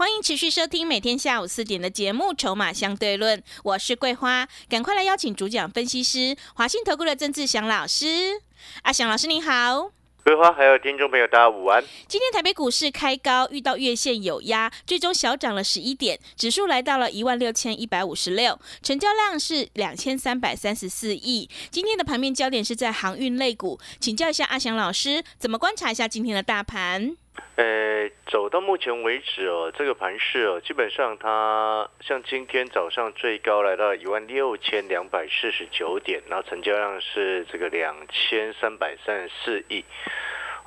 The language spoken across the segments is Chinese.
欢迎持续收听每天下午四点的节目《筹码相对论》，我是桂花，赶快来邀请主讲分析师华信投顾的曾志祥老师。阿祥老师您好，桂花还有听众朋友大家午安。今天台北股市开高，遇到月线有压，最终小涨了十一点，指数来到了一万六千一百五十六，成交量是两千三百三十四亿。今天的盘面焦点是在航运类股，请教一下阿祥老师，怎么观察一下今天的大盘？呃，走到目前为止哦，这个盘势哦，基本上它像今天早上最高来到一万六千两百四十九点，然后成交量是这个两千三百三十四亿。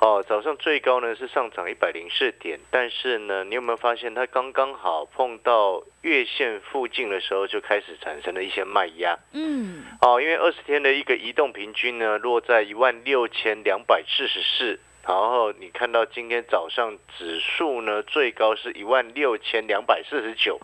哦，早上最高呢是上涨一百零四点，但是呢，你有没有发现它刚刚好碰到月线附近的时候，就开始产生了一些卖压？嗯，哦，因为二十天的一个移动平均呢落在一万六千两百四十四。然后你看到今天早上指数呢，最高是一万六千两百四十九，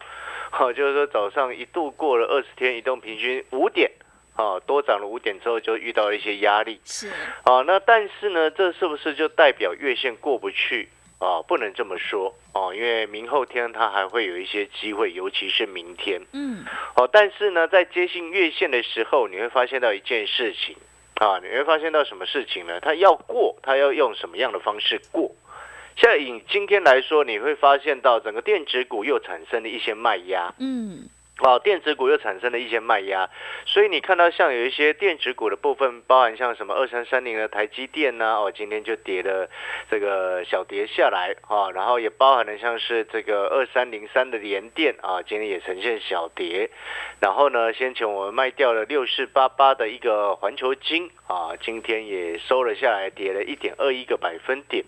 好，就是说早上一度过了二十天移动平均五点，啊，多涨了五点之后就遇到了一些压力，是，啊，那但是呢，这是不是就代表月线过不去啊？不能这么说哦，因为明后天它还会有一些机会，尤其是明天，嗯，哦，但是呢，在接近月线的时候，你会发现到一件事情。啊，你会发现到什么事情呢？他要过，他要用什么样的方式过？现在以今天来说，你会发现到整个电子股又产生了一些卖压。嗯，哦，电子股又产生了一些卖压，所以你看到像有一些电子股的部分，包含像什么二三三零的台积电呢，哦，今天就跌了这个小跌下来啊，然后也包含了像是这个二三零三的联电啊，今天也呈现小跌，然后呢，先前我们卖掉了六四八八的一个环球金啊，今天也收了下来，跌了一点二一个百分点。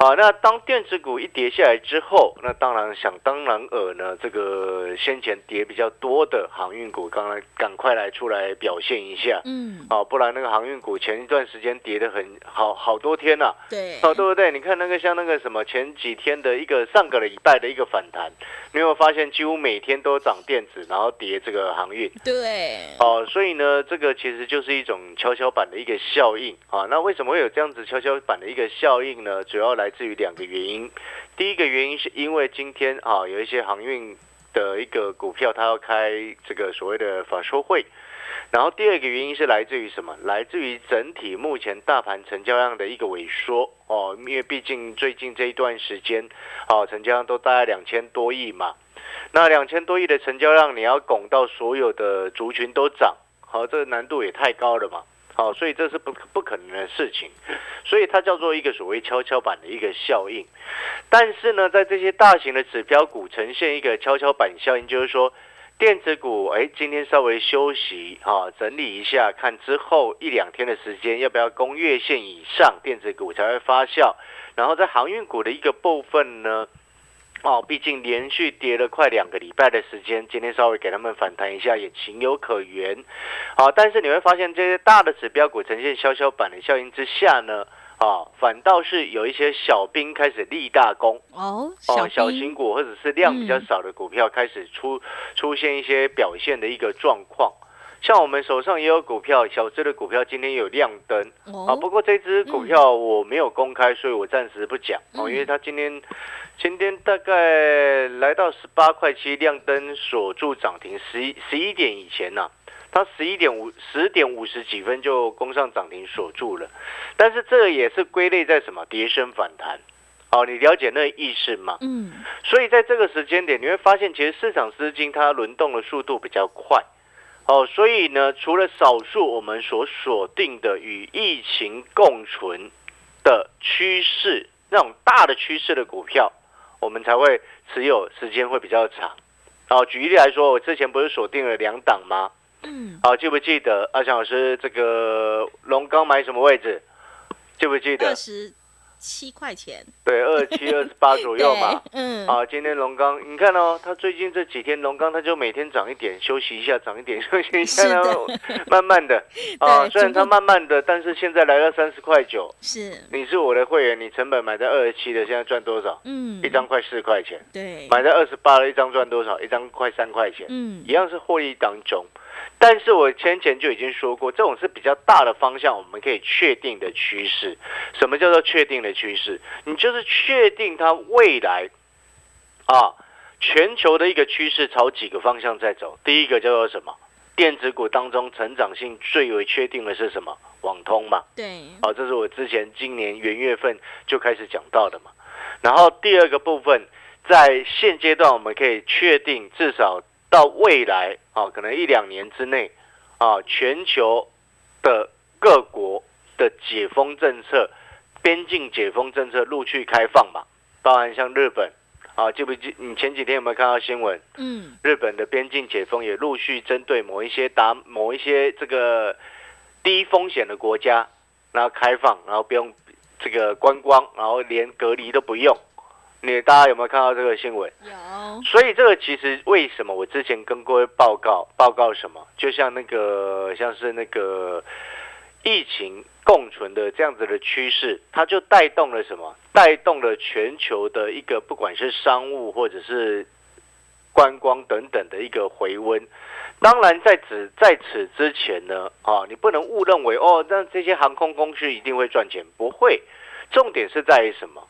好，那当电子股一跌下来之后，那当然想当然尔呢，这个先前跌比较多的航运股，刚刚赶快来出来表现一下，嗯，哦，不然那个航运股前一段时间跌的很好好多天了，对，哦，对不对？你看那个像那个什么前几天的一个上个礼拜的一个反弹，你有没有发现几乎每天都涨电子，然后跌这个航运？对，哦，所以呢，这个其实就是一种跷跷板的一个效应啊。那为什么会有这样子跷跷板的一个效应呢？主要来自于两个原因。第一个原因是因为今天啊，有一些航运的一个股票，它要开这个所谓的法说会。然后第二个原因是来自于什么？来自于整体目前大盘成交量的一个萎缩哦，因为毕竟最近这一段时间，哦，成交量都大概两千多亿嘛。那两千多亿的成交量，你要拱到所有的族群都涨，好，这个难度也太高了嘛。好，所以这是不不可能的事情，所以它叫做一个所谓跷跷板的一个效应。但是呢，在这些大型的指标股呈现一个跷跷板效应，就是说电子股哎今天稍微休息啊，整理一下，看之后一两天的时间要不要攻月线以上，电子股才会发酵。然后在航运股的一个部分呢。哦，毕竟连续跌了快两个礼拜的时间，今天稍微给他们反弹一下也情有可原。好，但是你会发现这些大的指标股呈现跷跷板的效应之下呢，啊，反倒是有一些小兵开始立大功。哦，哦，小型股或者是量比较少的股票开始出出现一些表现的一个状况。像我们手上也有股票，小只的股票今天有亮灯。啊，哦，不过这只股票我没有公开，所以我暂时不讲哦，嗯因为它今天今天大概来到十八块七，亮灯锁住涨停，十一十一点以前呐、它十一点五十点五十几分就攻上涨停锁住了，但是这也是归类在什么？跌升反弹。哦，你了解那个意思吗？嗯，所以在这个时间点，你会发现，其实市场资金它轮动的速度比较快。哦，所以呢，除了少数我们所锁定的与疫情共存的趋势，那种大的趋势的股票，我们才会持有时间会比较长。哦，举例来说，我之前不是锁定了两档吗？嗯，好、记不记得阿强老师这个龙刚买什么位置？记不记得二？十七块钱，对，二七 二十八左右嘛。嗯，啊，今天龙刚，你看哦，它最近这几天龙刚，它就每天涨一点，休息一下，涨一点，休息一下，然后慢慢的 啊，虽然它慢慢的，但是现在来到三十块九，是，你是我的会员，你成本买在二十七的，现在赚多少？嗯，一张快四块钱，对，买在二十八的一张赚多少？一张快三块钱，嗯，一样是获利当中。但是我先前就已经说过，这种是比较大的方向，我们可以确定的趋势。什么叫做确定的趋势？你就是确定它未来啊，全球的一个趋势朝几个方向在走。第一个叫做什么？电子股当中成长性最为确定的是什么？网通嘛。对。好，这是我之前今年元月份就开始讲到的嘛。然后第二个部分，在现阶段我们可以确定，至少到未来啊，可能一两年之内啊，全球的各国的解封政策、边境解封政策陆续开放嘛，包含像日本啊，记不记？你前几天有没有看到新闻？嗯，日本的边境解封也陆续针对某一些达某一些这个低风险的国家，然后开放，然后不用这个观光，然后连隔离都不用。你大家有没有看到这个新闻？有。所以这个其实为什么我之前跟各位报告报告什么？就像那个像是那个疫情共存的这样子的趋势，它就带动了什么？带动了全球的一个不管是商务或者是观光等等的一个回温。当然，在此在此之前呢，啊，你不能误认为哦，那这些航空公司一定会赚钱，不会。重点是在于什么？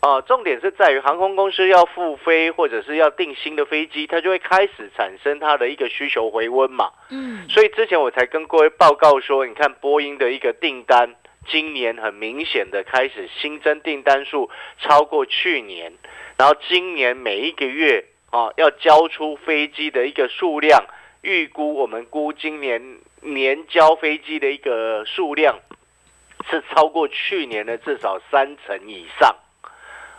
啊，重点是在于航空公司要复飞或者是要订新的飞机，它就会开始产生它的一个需求回温嘛。嗯。所以之前我才跟各位报告说，你看波音的一个订单，今年很明显的开始新增订单数超过去年，然后今年每一个月啊要交出飞机的一个数量，预估我们估今年年交飞机的一个数量是超过去年的至少三成以上。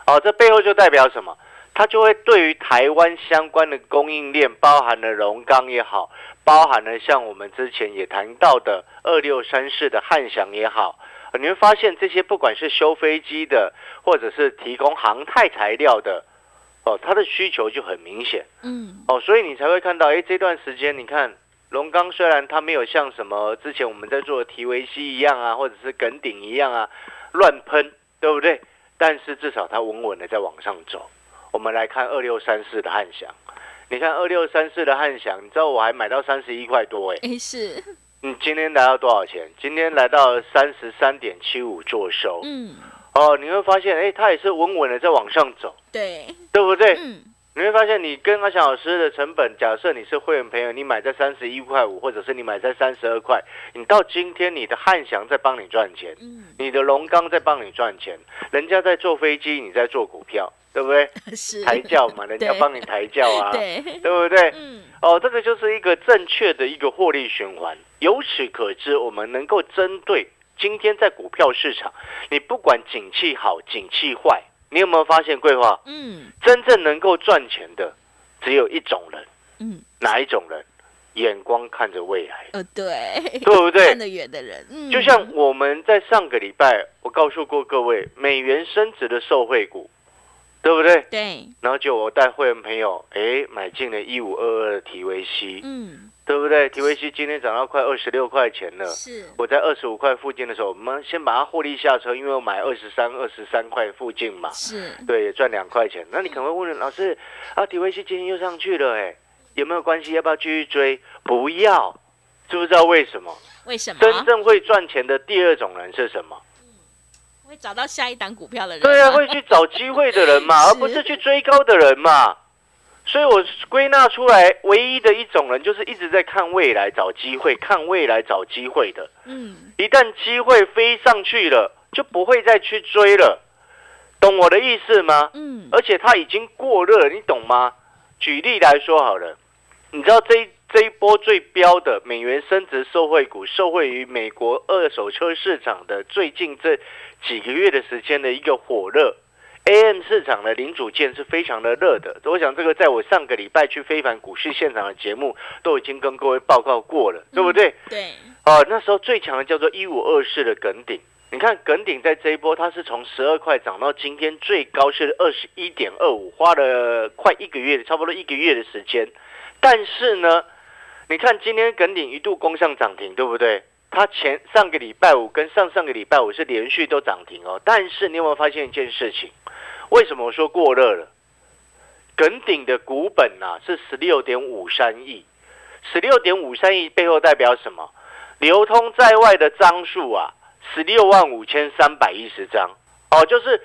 哦，这背后就代表什么？它就会对于台湾相关的供应链，包含了龙钢也好，包含了像我们之前也谈到的二六三四的汉翔也好，你会发现这些不管是修飞机的，或者是提供航太材料的，哦，它的需求就很明显。嗯。哦，所以你才会看到，哎，这段时间你看龙钢虽然它没有像什么之前我们在做的提维西一样啊，或者是耿鼎一样啊，乱喷，对不对？但是至少它稳稳的在往上走。我们来看二六三四的汉翔，你看二六三四的汉翔，你知道我还买到三十一块多哎，哎是，你今天来到多少钱？今天来到三十三点七五做收。嗯，哦，你会发现，哎，它也是稳稳的在往上走，对，对不对？嗯，你会发现，你跟阿翔老师的成本，假设你是会员朋友，你买在三十一块五，或者是你买在三十二块，你到今天你的汉翔在帮你赚钱，嗯，你的龙钢在帮你赚钱，人家在坐飞机，你在做股票，对不对？是抬轿嘛，人家对帮你抬轿啊，对，对不对？嗯，哦，这个就是一个正确的一个获利循环。由此可知，我们能够针对今天在股票市场，你不管景气好、景气坏，你有没有发现，桂花嗯，真正能够赚钱的只有一种人，嗯，哪一种人？眼光看着未来，呃，对，对不对？看？得远的人，嗯，就像我们在上个礼拜，我告诉过各位，美元升值的受惠股，对不对？对，然后就我带会员朋友，哎，买进了一五二二的 TVC，嗯，对不对？提维西今天涨到快二十六块钱了。是，我在二十五块附近的时候，我们先把它获利下车，因为我买二十三、二十三块附近嘛，是，对，也赚两块钱。那你可能会问老师，啊，提维西今天又上去了，哎，有没有关系？要不要继续追？不要，知不知道为什么？为什么？真正会赚钱的第二种人是什么？会找到下一档股票的人，对啊，，会去找机会的人嘛，而不是去追高的人嘛。所以我归纳出来，唯一的一种人就是一直在看未来找机会，看未来找机会的。嗯，一旦机会飞上去了，就不会再去追了，懂我的意思吗？嗯，而且它已经过热了，你懂吗？举例来说好了，你知道这一这一波最标的美元升值受惠股，受惠于美国二手车市场的最近这几个月的时间的一个火热。AM 市场的零组件是非常的热的，我想这个在我上个礼拜去非凡股市现场的节目都已经跟各位报告过了，对不对？对，哦，那时候最强的叫做一五二四的耿顶，你看耿鼎在这一波，它是从十二块涨到今天最高是二十一点二五，花了快一个月，差不多一个月的时间。但是呢，你看今天耿鼎一度攻上涨停，对不对？它前上个礼拜五跟上上个礼拜五是连续都涨停哦。但是你有没有发现一件事情？为什么我说过热了？耿鼎的股本啊是十六点五三亿，十六点五三亿背后代表什么？流通在外的张数啊。十六万五千三百一十张，哦，就是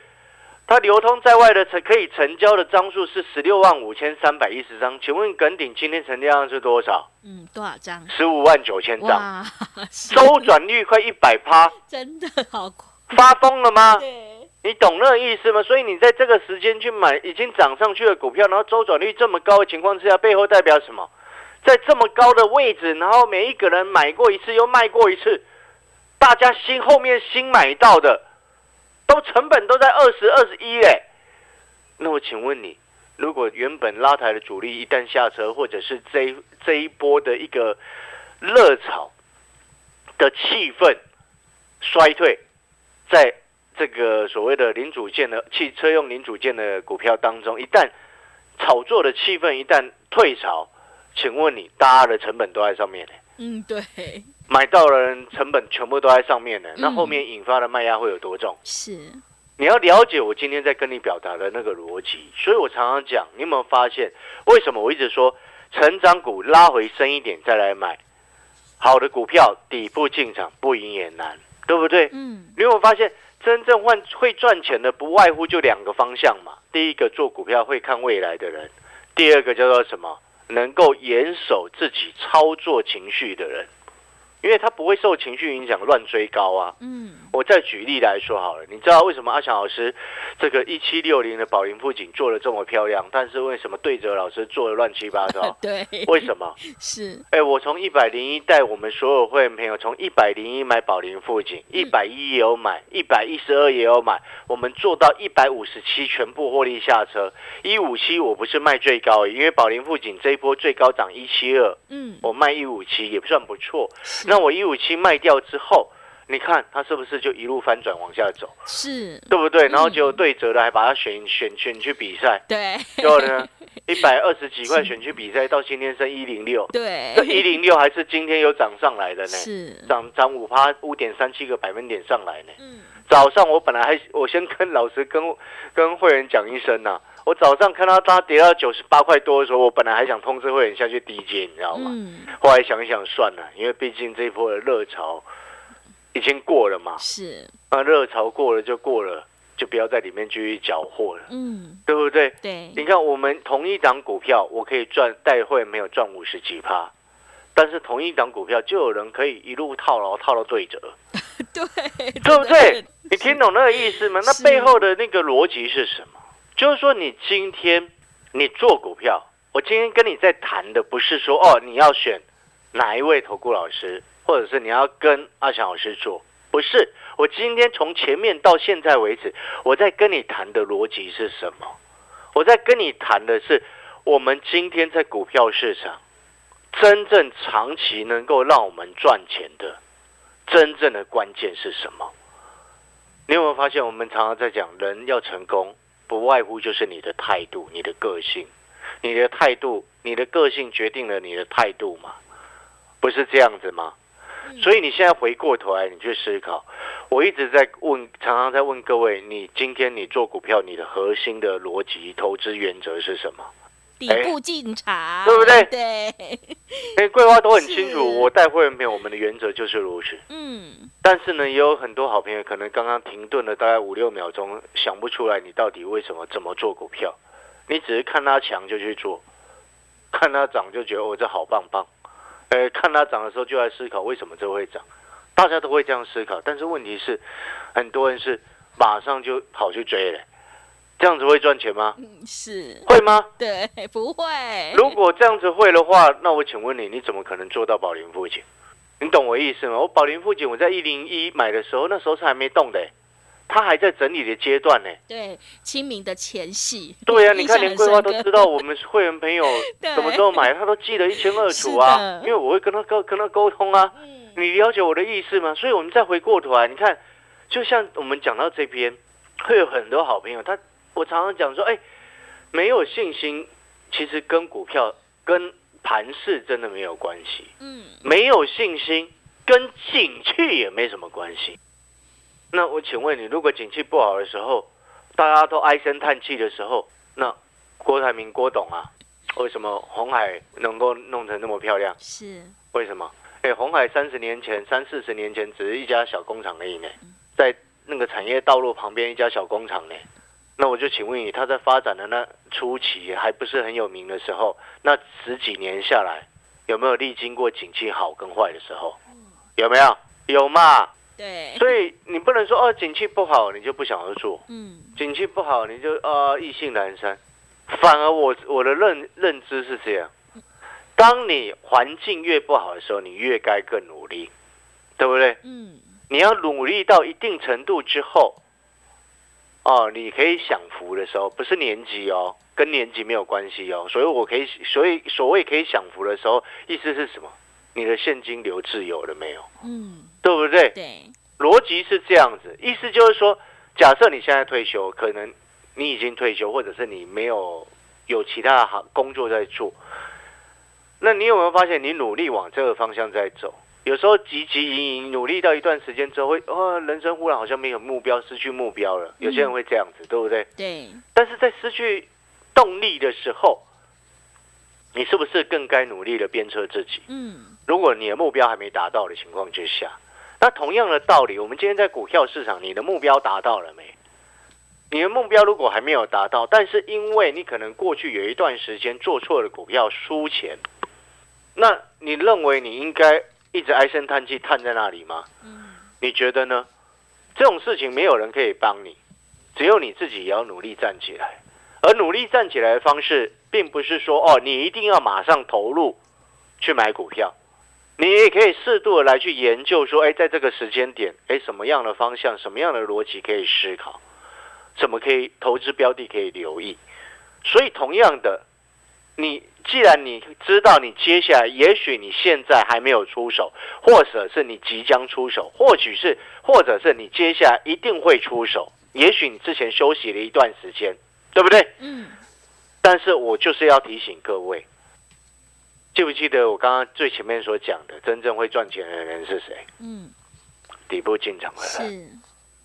它流通在外的成可以成交的张数是十六万五千三百一十张。请问耿鼎今天成交量是多少？嗯，多少张？十五万九千张，周转率快一百趴，真的好发疯了吗？对，你懂那个意思吗？所以你在这个时间去买已经涨上去的股票，然后周转率这么高的情况之下，背后代表什么？在这么高的位置，然后每一个人买过一次又卖过一次。大家新后面新买到的，都成本都在二十二十一嘞。那我请问你，如果原本拉抬的主力一旦下车，或者是这这一波的一个热炒的气氛衰退，在这个所谓的零组件的汽车用零组件的股票当中，一旦炒作的气氛一旦退潮，请问你，大家的成本都在上面呢？嗯，对。买到的人成本全部都在上面呢，那后面引发的卖压会有多重？是，你要了解我今天在跟你表达的那个逻辑，所以我常常讲，你有没有发现，为什么我一直说成长股拉回深一点再来买，好的股票底部进场不赢也难，对不对？嗯，你有没有发现，真正换会赚钱的不外乎就两个方向嘛，第一个做股票会看未来的人，第二个叫做什么？能够严守自己操作情绪的人。因为他不会受情绪影响乱追高啊。嗯，我再举例来说好了，你知道为什么阿强老师这个一七六零的宝林富锦做的这么漂亮，但是为什么对折老师做的乱七八糟？对，为什么？是，哎，我从一百零一带我们所有会员朋友从一百零一买宝林富锦，一百一也有买，一百一十二也有买，我们做到一百五十七全部获利下车。一五七我不是卖最高，因为宝林富锦这一波最高涨一七二，嗯，我卖一五七也不算不错。那我一五七卖掉之后，你看它是不是就一路翻转往下走？是，对不对？然后结果对折了，还把它选选选去比赛。对，结果呢，一百二十几块选去比赛，到今天升一零六。对，这一零六还是今天有涨上来的呢。是，涨涨五趴五点三七个百分点上来呢。嗯，早上我本来还我先跟老师跟跟会员讲一声呐。我早上看到它跌到九十八块多的时候，我本来还想通知会员下去低接，你知道吗？后来想一想算了，因为毕竟这一波的热潮已经过了嘛。是，那热潮过了就过了，就不要在里面继续搅和了。嗯，对不对？对。你看，我们同一档股票，我可以赚带会没有赚五十几趴，但是同一档股票就有人可以一路套牢套到对折。对，对不对？你听懂那个意思吗？那背后的那个逻辑是什么？就是说，你今天你做股票，我今天跟你在谈的不是说哦，你要选哪一位投顾老师，或者是你要跟阿强老师做，不是。我今天从前面到现在为止，我在跟你谈的逻辑是什么？我在跟你谈的是，我们今天在股票市场真正长期能够让我们赚钱的真正的关键是什么？你有没有发现，我们常常在讲人要成功？不外乎就是你的态度、你的个性，你的态度、你的个性决定了你的态度嘛？不是这样子吗？所以你现在回过头来，你去思考。我一直在问，常常在问各位：你今天你做股票，你的核心的逻辑、投资原则是什么？底部进场，对不对？对。哎，桂花都很清楚，我带会员朋友，我们的原则就是如此。嗯。但是呢，也有很多好朋友可能刚刚停顿了大概五六秒钟，想不出来你到底为什么怎么做股票。你只是看它强就去做，看它涨就觉得哦这好棒棒。呃，看它涨的时候就在思考为什么这会涨，大家都会这样思考。但是问题是，很多人是马上就跑去追了，这样子会赚钱吗？嗯是会吗？对，不会。如果这样子会的话，那我请问你，你怎么可能做到保林附近？你懂我意思吗？我宝林附近，我在一零一买的时候，那时候是还没动的，它还在整理的阶段呢。对，清明的前夕。对呀，你看连桂花都知道，我们会员朋友 什么时候买，他都记得一清二楚啊。因为我会跟他沟跟他沟通啊。你了解我的意思吗？所以我们再回过头来，你看就像我们讲到这边，会有很多好朋友，他我常常讲说，哎，没有信心，其实跟股票跟盘势真的没有关系。嗯，没有信心跟景气也没什么关系。那我请问你，如果景气不好的时候，大家都唉声叹气的时候，那郭台铭郭董啊，为什么红海能够弄成那么漂亮？是为什么？哎，红海三十年前、三四十年前只是一家小工厂而已呢，在那个产业道路旁边一家小工厂呢。那我就请问你，他在发展的那初期还不是很有名的时候，那十几年下来，有没有历经过景气好跟坏的时候？有没有？有嘛？对。所以你不能说哦，景气不好你就不想要做，嗯，景气不好你就呃意兴阑珊。反而我我的认认知是这样，当你环境越不好的时候，你越该更努力，对不对？嗯。你要努力到一定程度之后。哦，你可以享福的时候，不是年纪哦，跟年纪没有关系哦。所以我可以，所以所谓可以享福的时候，意思是什么？你的现金流自由了没有？嗯，对不对？对，逻辑是这样子，意思就是说，假设你现在退休，可能你已经退休，或者是你没有有其他的行工作在做，那你有没有发现，你努力往这个方向在走？有时候汲汲营营努力到一段时间之后，会哦，人生忽然好像没有目标，失去目标了。有些人会这样子，对不对？对。但是在失去动力的时候，你是不是更该努力的鞭策自己？嗯。如果你的目标还没达到的情况之下，那同样的道理，我们今天在股票市场，你的目标达到了没？你的目标如果还没有达到，但是因为你可能过去有一段时间做错了股票输钱，那你认为你应该？一直唉声叹气，叹在那里吗？嗯，你觉得呢？这种事情没有人可以帮你，只有你自己也要努力站起来。而努力站起来的方式，并不是说哦，你一定要马上投入去买股票，你也可以适度的来去研究说，哎，在这个时间点，哎，什么样的方向，什么样的逻辑可以思考，什么可以投资标的可以留意。所以，同样的。你既然你知道你接下来，也许你现在还没有出手，或者是你即将出手，或许是，或者是你接下来一定会出手。也许你之前休息了一段时间，对不对？嗯。但是我就是要提醒各位，记不记得我刚刚最前面所讲的，真正会赚钱的人是谁？嗯。底部进场的人，是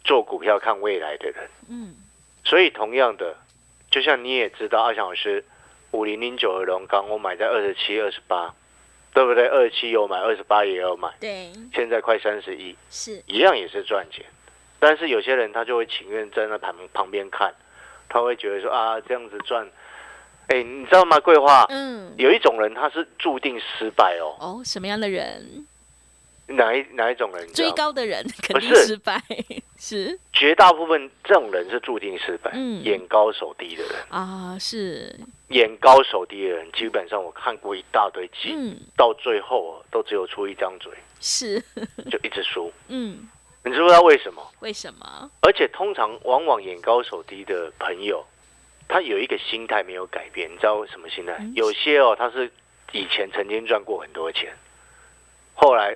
做股票看未来的人。嗯。所以同样的，就像你也知道，阿强老师。五零零九的龙钢，我买在二十七、二十八，对不对？二十七有买，二十八也有买。对，现在快三十一，是一样也是赚钱。但是有些人他就会情愿站在旁旁边看，他会觉得说啊，这样子赚，哎，你知道吗？桂花，嗯，有一种人他是注定失败哦。哦，什么样的人？哪一哪一种人？追高的人肯定失败，是绝大部分这种人是注定失败，嗯，眼高手低的人啊，是眼高手低的人，基本上我看过一大堆集，嗯，到最后都只有出一张嘴，是 就一直输，嗯，你知不知道为什么？为什么？而且通常往往眼高手低的朋友，他有一个心态没有改变，你知道什么心态？有些哦，他是以前曾经赚过很多钱，后来。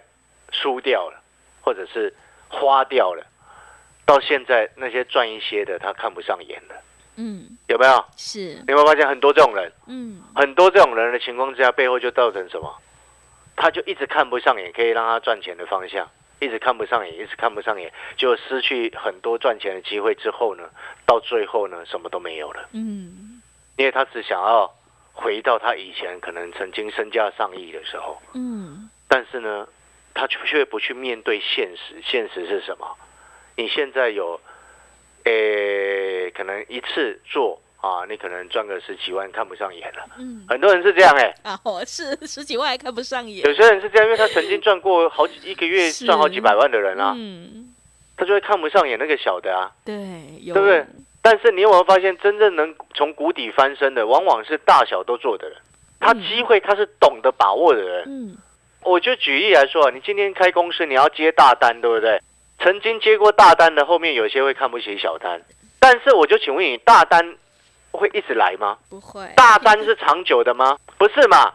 输掉了，或者是花掉了，到现在那些赚一些的，他看不上眼了。嗯，有没有？是。你有没有发现很多这种人？嗯，很多这种人的情况之下，背后就造成什么？他就一直看不上眼，可以让他赚钱的方向，一直看不上眼，一直看不上眼，就失去很多赚钱的机会。之后呢，到最后呢，什么都没有了。嗯，因为他只想要回到他以前可能曾经身价上亿的时候。嗯，但是呢？他却不去面对现实，现实是什么？你现在有，诶，可能一次做啊，你可能赚个十几万，看不上眼了。嗯，很多人是这样哎。啊，我是十几万还看不上眼。有些人是这样，因为他曾经赚过好几一个月赚好几百万的人啊，嗯，他就会看不上眼那个小的啊。对，对不对？但是你有没有发现，真正能从谷底翻身的，往往是大小都做的人。他机会他是懂得把握的人。嗯。我就举例来说，你今天开公司，你要接大单，对不对？曾经接过大单的，后面有些会看不起小单。但是我就请问你，大单会一直来吗？不会。大单是长久的吗？不是嘛？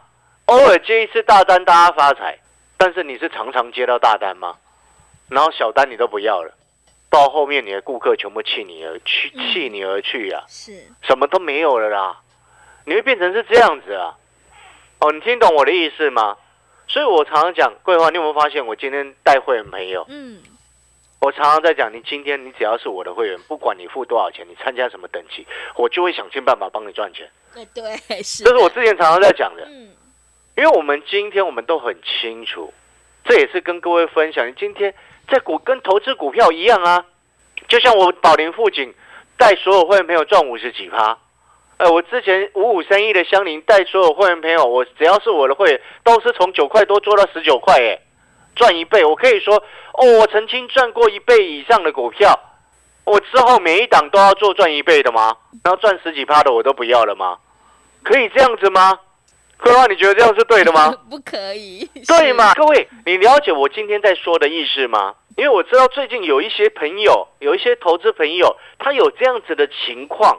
偶尔接一次大单，大家发财。但是你是常常接到大单吗？然后小单你都不要了，到后面你的顾客全部弃你而去，弃你而去呀、是，什么都没有了啦，你会变成是这样子啊？哦，你听懂我的意思吗？所以我常常讲，桂花，你有没有发现我今天带会员朋友，嗯，我常常在讲，你今天你只要是我的会员，不管你付多少钱，你参加什么等级，我就会想尽办法帮你赚钱。对对是，这是我之前常常在讲的，嗯。因为我们今天我们都很清楚，这也是跟各位分享，你今天在股跟投资股票一样啊，就像我宝林富锦带所有会员朋友赚五十几趴。呃，我之前五五三一的香菱带所有会员朋友，我只要是我的会员，都是从九块多做到十九块，哎，赚一倍。我可以说，哦，我曾经赚过一倍以上的股票，我之后每一档都要做赚一倍的吗？然后赚十几趴的我都不要了吗？可以这样子吗？桂花，你觉得这样是对的吗？不可以，对嘛？各位，你了解我今天在说的意思吗？因为我知道最近有一些朋友，有一些投资朋友，他有这样子的情况，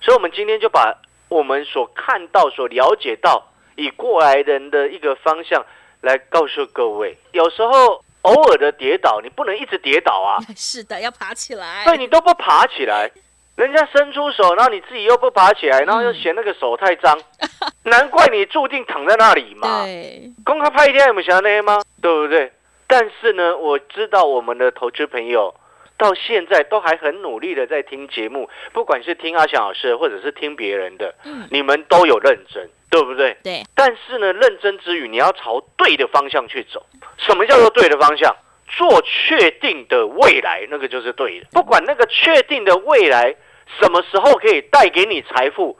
所以我们今天就把我们所看到、所了解到，以过来人的一个方向来告诉各位。有时候偶尔的跌倒，你不能一直跌倒啊，是的，要爬起来，对你都不爬起来，人家伸出手，然后你自己又不爬起来，然后又嫌那个手太脏，难怪你注定躺在那里嘛。对，公开拍一天有没有想到那些吗？对不对？但是呢，我知道我们的投资朋友到现在都还很努力的在听节目，不管是听阿翔老师，或者是听别人的，嗯你们都有认真，对不对？对，但是呢，认真之余，你要朝对的方向去走。什么叫做对的方向？做确定的未来，那个就是对的。不管那个确定的未来什么时候可以带给你财富，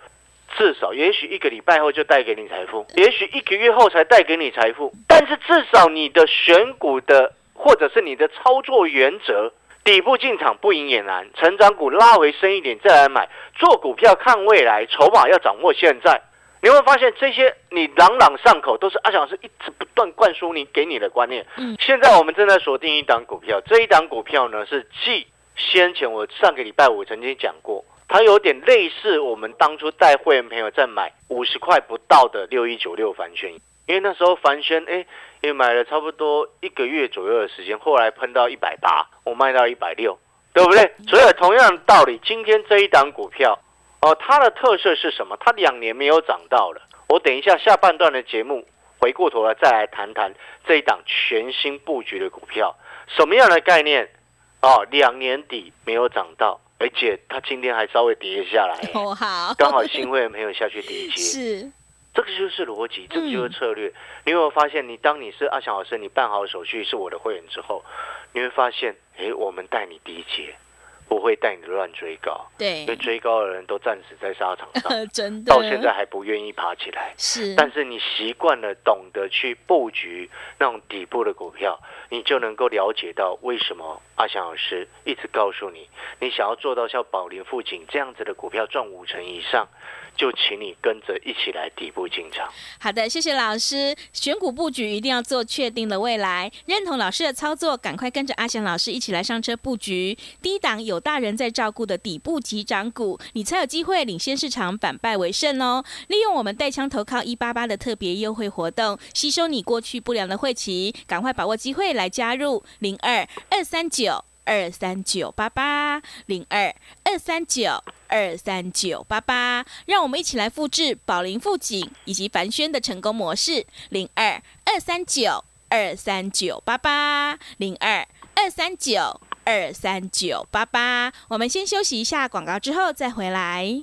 至少也许一个礼拜后就带给你财富，也许一个月后才带给你财富。但是至少你的选股的或者是你的操作原则，底部进场不赢也难，成长股拉回深一点再来买。做股票看未来，筹码要掌握现在。你会发现这些你朗朗上口，都是阿翔老师一直不断灌输你给你的观念。嗯现在我们正在锁定一档股票，这一档股票呢是继先前我上个礼拜五曾经讲过，它有点类似我们当初带会员朋友在买五十块不到的六一九六凡轩，因为那时候凡轩哎也买了差不多一个月左右的时间，后来喷到一百八，我卖到一百六，对不对？所以同样的道理，今天这一档股票。哦，它的特色是什么？它两年没有涨到了。我等一下下半段的节目回过头来再来谈谈这一档全新布局的股票，什么样的概念？哦，两年底没有涨到，而且它今天还稍微跌下来，哦好，刚好新会员朋友下去跌接，是，这个就是逻辑，这个就是策略。你有没有发现，你当你是阿翔老师，你办好手续是我的会员之后，你会发现，诶，我们带你低接，不会带你乱追高。对因为，追高的人都战死在沙场上，真的，到现在还不愿意爬起来。是，但是你习惯了懂得去布局那种底部的股票，你就能够了解到为什么阿翔老师一直告诉你，你想要做到像宝林富锦这样子的股票赚五成以上，就请你跟着一起来底部进场。好的，谢谢老师。选股布局一定要做确定的未来，认同老师的操作，赶快跟着阿翔老师一起来上车布局低档有大人在照顾的底部急涨股，你才有机会领先市场，反败为胜哦。利用我们带枪投靠一八八的特别优惠活动，吸收你过去不良的晦气，赶快把握机会来加入零二二三九二三九八八零二二三九。二三九八八，让我们一起来复制宝林富锦以及凡轩的成功模式。零二二三九二三九八八，零二二三九二三九八八。我们先休息一下广告，之后再回来。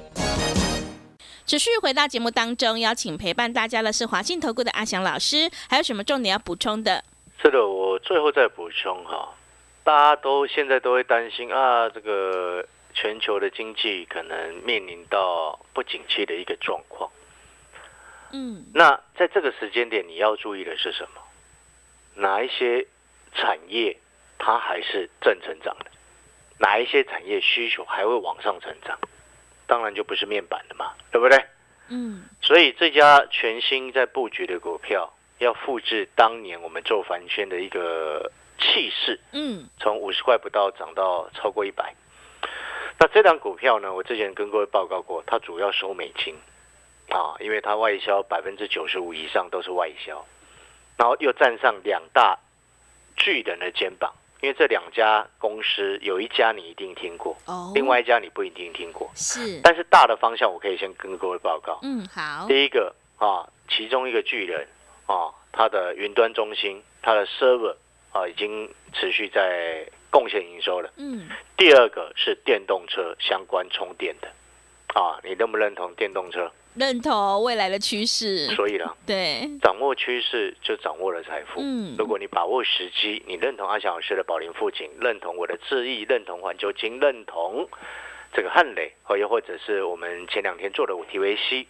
持续回到节目当中，邀请陪伴大家的是华信投顾的阿翔老师，还有什么重点要补充的？是的，我最后再补充哈，大家都现在都会担心啊，这个全球的经济可能面临到不景气的一个状况。嗯，那在这个时间点，你要注意的是什么？哪一些产业它还是正成长的？哪一些产业需求还会往上成长？当然就不是面板的嘛，对不对？嗯，所以这家全新在布局的股票，要复制当年我们做凡轩的一个气势，嗯，从五十块不到涨到超过一百。那这档股票呢，我之前跟各位报告过，它主要收美金啊，因为它外销百分之九十五以上都是外销，然后又站上两大巨人的肩膀，因为这两家公司有一家你一定听过，哦，另外一家你不一定听过，是，但是大的方向我可以先跟各位报告。嗯，好，第一个啊，其中一个巨人啊，它的云端中心，它的 server 啊，已经持续在贡献营收了。嗯，第二个是电动车相关充电的啊，你认不认同电动车？认同未来的趋势，所以呢，对，掌握趋势就掌握了财富。嗯。如果你把握时机，你认同阿翔老师的宝林富锦，认同我的智毅，认同环球金，认同这个汉磊，哦，又或者是我们前两天做的五 TVC，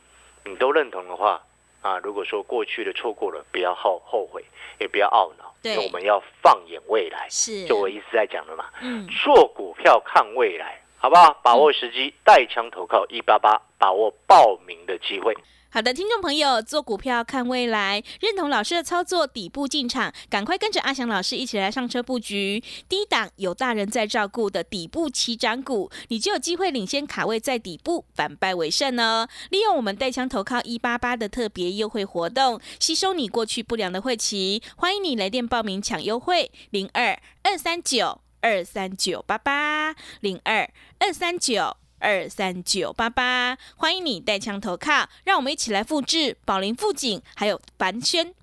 你都认同的话，啊，如果说过去的错过了，不要后后悔，也不要懊恼，对。因为我们要放眼未来，是，就我一直在讲的嘛，嗯，做股票看未来，好不好？把握时机，带枪投靠一八八，把握报名的机会。好的，听众朋友，做股票看未来，认同老师的操作，底部进场，赶快跟着阿翔老师一起来上车布局低档有大人在照顾的底部起涨股，你就有机会领先卡位在底部，反败为胜哦。利用我们带枪投靠一八八的特别优惠活动，吸收你过去不良的会期，欢迎你来电报名抢优惠，零二二三九二三九八八零二二三九。二三九八八，欢迎你带枪投靠，让我们一起来复制宝林富锦，还有凡轩，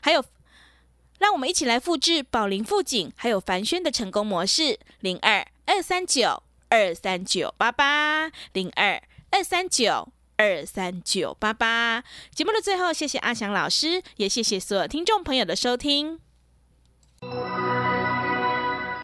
还有让我们一起来复制宝林富锦，还有凡轩的成功模式，零二二三九二三九八八，零二二三九二三九八八。节目的最后，谢谢阿翔老师，也谢谢所有听众朋友的收听。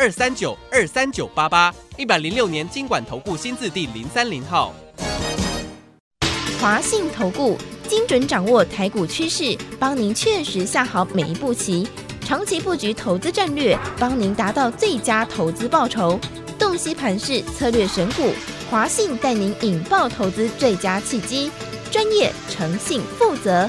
二三九二三九八八，一百零六年经管投顾新字第零三零号。华信投顾精准掌握台股趋势，帮您确实下好每一步棋，长期布局投资战略，帮您达到最佳投资报酬。洞悉盘势策略选股，华信带您引爆投资最佳契机，专业、诚信、负责。